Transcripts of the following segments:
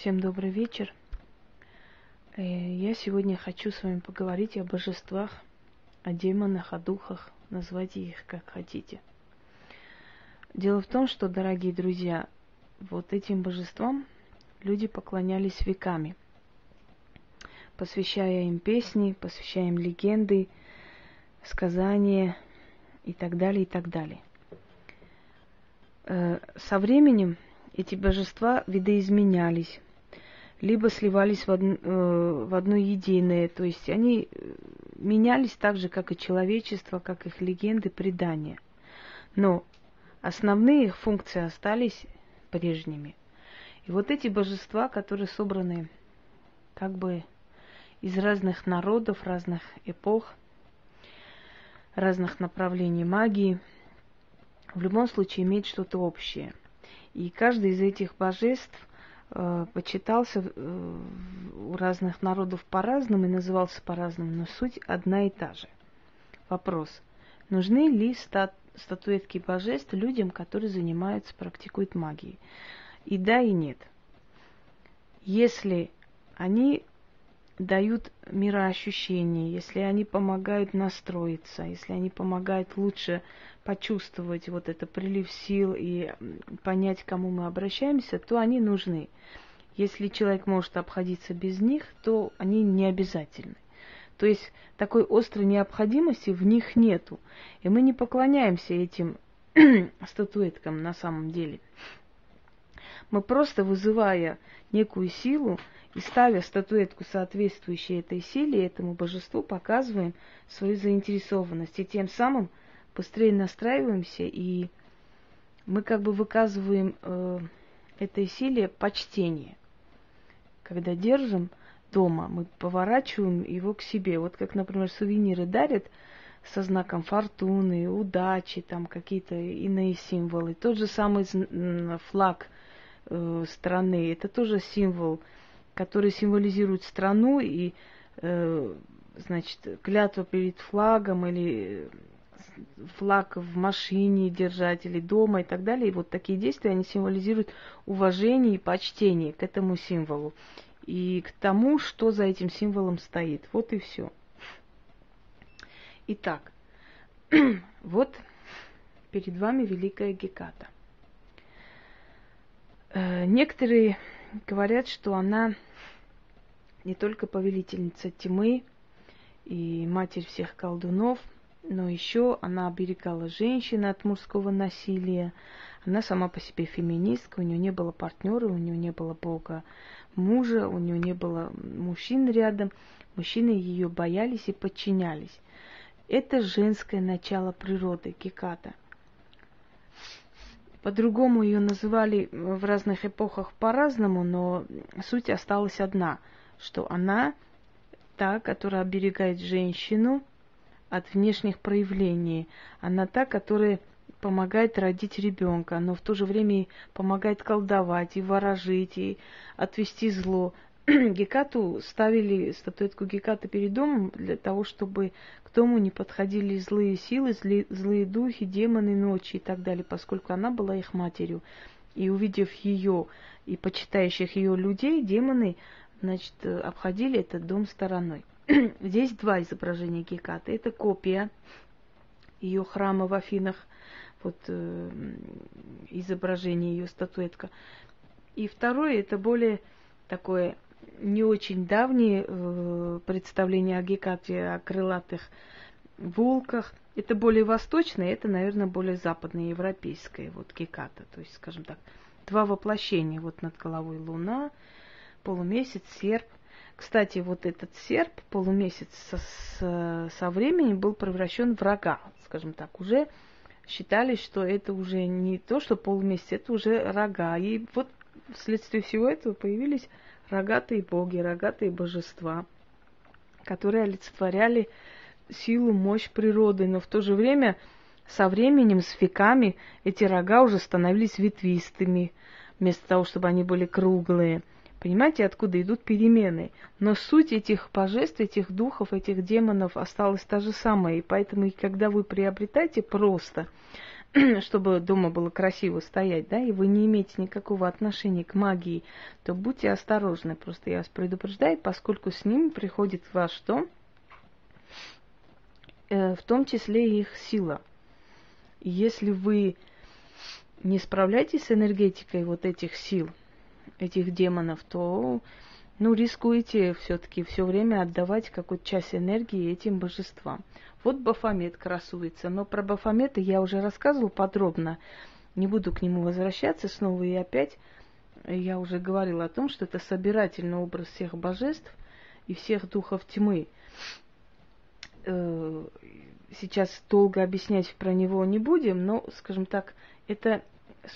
Всем добрый вечер. Э, я сегодня хочу с вами поговорить о божествах, о демонах, о духах, называйте их как хотите. Дело в том, что, дорогие друзья, вот этим божествам люди поклонялись веками, посвящая им песни, посвящая им легенды, сказания и так далее, и так далее. Э, со временем эти божества видоизменялись, либо сливались в, одно, э, в одно единое, то есть они э, менялись так же, как и человечество, как их легенды, предания. Но основные их функции остались прежними. И вот эти божества, которые собраны как бы из разных народов, разных эпох, разных направлений магии, в любом случае имеют что-то общее. И каждый из этих божеств почитался э, у разных народов по-разному и назывался по-разному, но суть одна и та же. Вопрос. Нужны ли стат статуэтки божеств людям, которые занимаются, практикуют магией? И да, и нет. Если они дают мироощущение, если они помогают настроиться, если они помогают лучше почувствовать вот это прилив сил и понять, к кому мы обращаемся, то они нужны. Если человек может обходиться без них, то они не обязательны. То есть такой острой необходимости в них нету. И мы не поклоняемся этим статуэткам на самом деле. Мы просто вызывая некую силу и ставя статуэтку, соответствующей этой силе, этому божеству, показываем свою заинтересованность. И тем самым быстрее настраиваемся, и мы как бы выказываем э, этой силе почтение. Когда держим дома, мы поворачиваем его к себе. Вот как, например, сувениры дарят со знаком фортуны, удачи, там какие-то иные символы. Тот же самый флаг э, страны, это тоже символ, который символизирует страну и э, значит, клятва перед флагом или флаг в машине держать или дома и так далее. И вот такие действия, они символизируют уважение и почтение к этому символу и к тому, что за этим символом стоит. Вот и все. Итак, вот перед вами Великая Геката. Э, некоторые говорят, что она не только повелительница тьмы и матерь всех колдунов – но еще она оберегала женщин от мужского насилия. Она сама по себе феминистка, у нее не было партнера, у нее не было бога мужа, у нее не было мужчин рядом. Мужчины ее боялись и подчинялись. Это женское начало природы, Геката. По-другому ее называли в разных эпохах по-разному, но суть осталась одна, что она та, которая оберегает женщину от внешних проявлений. Она та, которая помогает родить ребенка, но в то же время и помогает колдовать, и ворожить, и отвести зло. Гекату ставили статуэтку Гекаты перед домом для того, чтобы к дому не подходили злые силы, злые, злые духи, демоны ночи и так далее, поскольку она была их матерью. И увидев ее и почитающих ее людей, демоны, значит, обходили этот дом стороной. Здесь два изображения Гекаты. Это копия ее храма в Афинах, вот э, изображение ее статуэтка. И второе, это более такое не очень давнее э, представление о Гекате, о крылатых волках. Это более восточное, это, наверное, более западноевропейское, вот Геката. То есть, скажем так, два воплощения. Вот над головой луна, полумесяц, серп – кстати, вот этот серп, полумесяц со, со, со временем был превращен в рога, скажем так, уже считали, что это уже не то, что полумесяц, это уже рога. И вот вследствие всего этого появились рогатые боги, рогатые божества, которые олицетворяли силу, мощь природы, но в то же время со временем, с веками, эти рога уже становились ветвистыми, вместо того, чтобы они были круглые – Понимаете, откуда идут перемены? Но суть этих божеств, этих духов, этих демонов осталась та же самая. И поэтому, когда вы приобретаете просто чтобы дома было красиво стоять, да, и вы не имеете никакого отношения к магии, то будьте осторожны. Просто я вас предупреждаю, поскольку с ними приходит ваш что? Э, в том числе их сила. И если вы не справляетесь с энергетикой вот этих сил, этих демонов, то ну, рискуете все-таки все время отдавать какую-то часть энергии этим божествам. Вот Бафомет красуется, но про Бафомета я уже рассказывал подробно. Не буду к нему возвращаться снова и опять. Я уже говорила о том, что это собирательный образ всех божеств и всех духов тьмы. Э, сейчас долго объяснять про него не будем, но, скажем так, это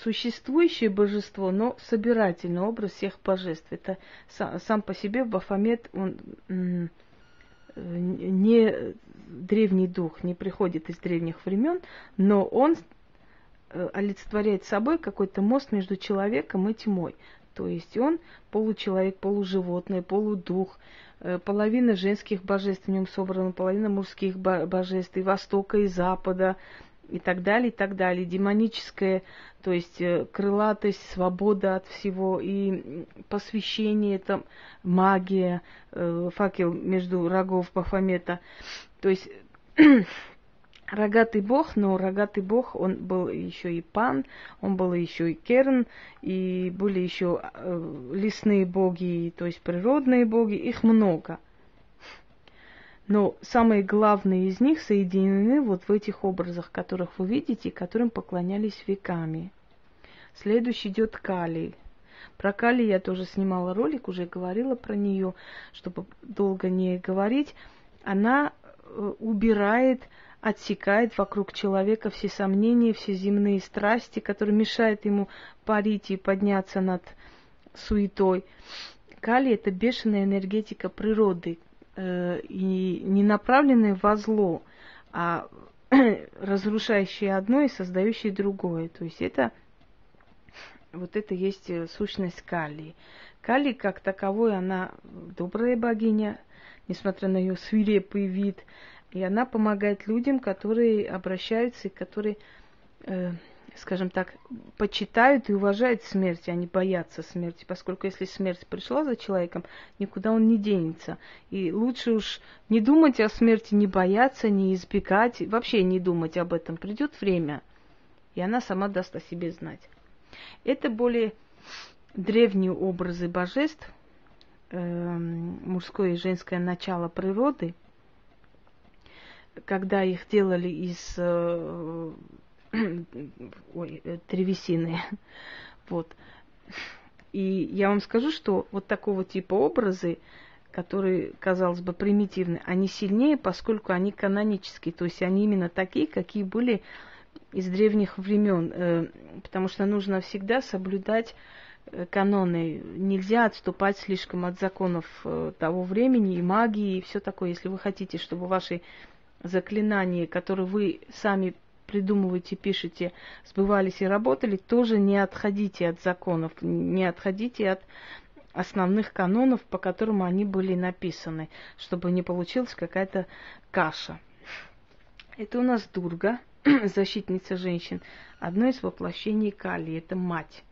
существующее божество, но собирательный образ всех божеств. Это сам, по себе Бафомет, он не древний дух, не приходит из древних времен, но он э, олицетворяет собой какой-то мост между человеком и тьмой. То есть он получеловек, полуживотное, полудух, э, половина женских божеств в нем собрана, половина мужских божеств и Востока, и Запада, и так далее, и так далее. Демоническое, то есть э, крылатость, свобода от всего, и посвящение, это магия, э, факел между рогов Бафомета. То есть рогатый бог, но рогатый бог, он был еще и пан, он был еще и керн, и были еще э, лесные боги, то есть природные боги, их много. Но самые главные из них соединены вот в этих образах, которых вы видите, которым поклонялись веками. Следующий идет Кали. Про Кали я тоже снимала ролик, уже говорила про нее, чтобы долго не говорить. Она э, убирает, отсекает вокруг человека все сомнения, все земные страсти, которые мешают ему парить и подняться над суетой. Кали – это бешеная энергетика природы, и не направленные во зло, а разрушающие одно и создающие другое. То есть это вот это есть э, сущность Кали. Кали как таковой, она добрая богиня, несмотря на ее свирепый вид, и она помогает людям, которые обращаются и которые э, скажем так, почитают и уважают смерть, а не боятся смерти, поскольку если смерть пришла за человеком, никуда он не денется. И лучше уж не думать о смерти, не бояться, не избегать, вообще не думать об этом. Придет время, и она сама даст о себе знать. Это более древние образы божеств, э, мужское и женское начало природы, когда их делали из э, ой, э, древесины. Вот. И я вам скажу, что вот такого типа образы, которые, казалось бы, примитивны, они сильнее, поскольку они канонические, то есть они именно такие, какие были из древних времен, э, потому что нужно всегда соблюдать э, каноны. Нельзя отступать слишком от законов того времени и магии и все такое. Если вы хотите, чтобы ваши заклинания, которые вы сами придумываете, пишете, сбывались и работали, тоже не отходите от законов, не отходите от основных канонов, по которым они были написаны, чтобы не получилась какая-то каша. Это у нас Дурга, защитница женщин, одно из воплощений Кали, это мать.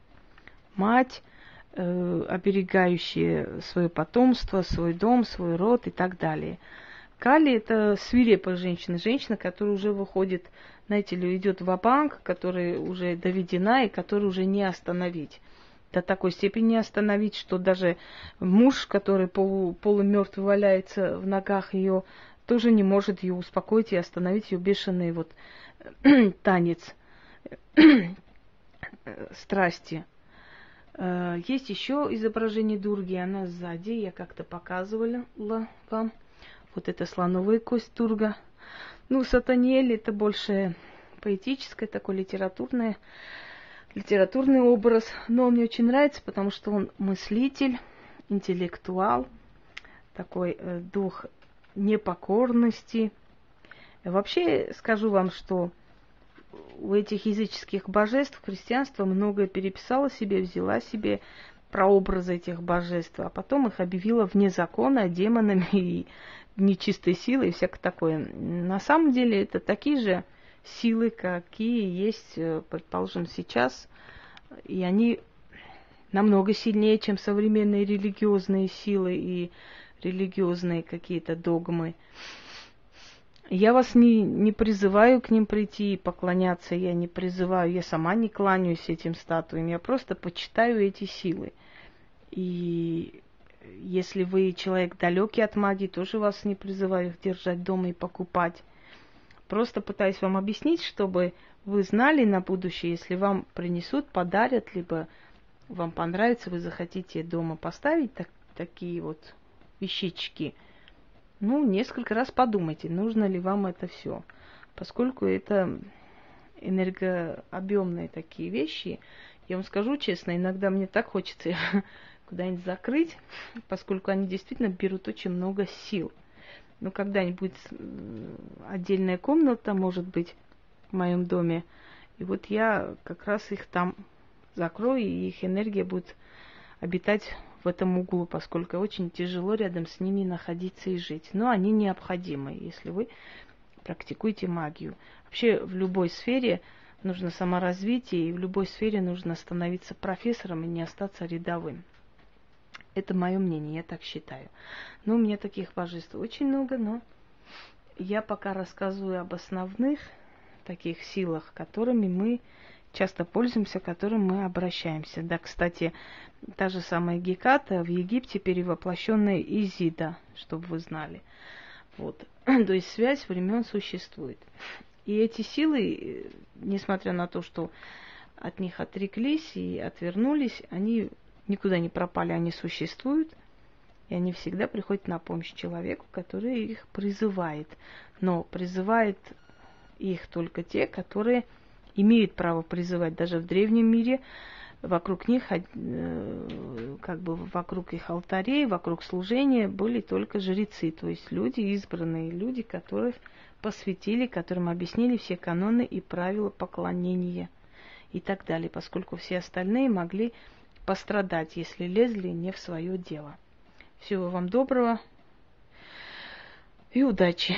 Мать, э, оберегающая свое потомство, свой дом, свой род и так далее. Кали это свирепая женщина, женщина, которая уже выходит знаете ли, идет в банк которая уже доведена и которую уже не остановить. До такой степени остановить, что даже муж, который полу, полумертвый валяется в ногах ее, тоже не может ее успокоить и остановить ее бешеный вот танец страсти. Э, есть еще изображение Дурги, она сзади, я как-то показывала вам. Вот это слоновая кость Дурга – ну, Сатаниэль это больше поэтическое, такое литературное, литературный образ. Но он мне очень нравится, потому что он мыслитель, интеллектуал, такой э, дух непокорности. Вообще скажу вам, что у этих языческих божеств христианство многое переписало себе, взяла себе прообразы этих божеств, а потом их объявила вне закона демонами и нечистой силой и всякое такое. На самом деле это такие же силы, какие есть, э, предположим, сейчас, и они намного сильнее, чем современные религиозные силы и религиозные какие-то догмы. Я вас не, не призываю к ним прийти и поклоняться, я не призываю, я сама не кланяюсь этим статуям, я просто почитаю эти силы. И если вы человек далекий от магии, тоже вас не призываю их держать дома и покупать. Просто пытаюсь вам объяснить, чтобы вы знали на будущее, если вам принесут, подарят, либо вам понравится, вы захотите дома поставить так, такие вот вещички, ну, несколько раз подумайте, нужно ли вам это все. Поскольку это энергообъемные такие вещи, я вам скажу честно, иногда мне так хочется куда-нибудь закрыть, поскольку они действительно берут очень много сил. Но когда-нибудь отдельная комната, может быть, в моем доме, и вот я как раз их там закрою, и их энергия будет обитать в этом углу, поскольку очень тяжело рядом с ними находиться и жить. Но они необходимы, если вы практикуете магию. Вообще в любой сфере нужно саморазвитие, и в любой сфере нужно становиться профессором и не остаться рядовым. Это мое мнение, я так считаю. Но у меня таких божеств очень много, но я пока рассказываю об основных таких силах, которыми мы часто пользуемся, к которым мы обращаемся. Да, кстати, та же самая Геката в Египте перевоплощенная Изида, чтобы вы знали. Вот. То есть связь времен существует. И эти силы, несмотря на то, что от них отреклись и отвернулись, они никуда не пропали, они существуют, и они всегда приходят на помощь человеку, который их призывает. Но призывает их только те, которые имеют право призывать. Даже в древнем мире вокруг них, э, как бы вокруг их алтарей, вокруг служения были только жрецы, то есть люди, избранные люди, которых посвятили, которым объяснили все каноны и правила поклонения и так далее, поскольку все остальные могли пострадать, если лезли не в свое дело. Всего вам доброго и удачи!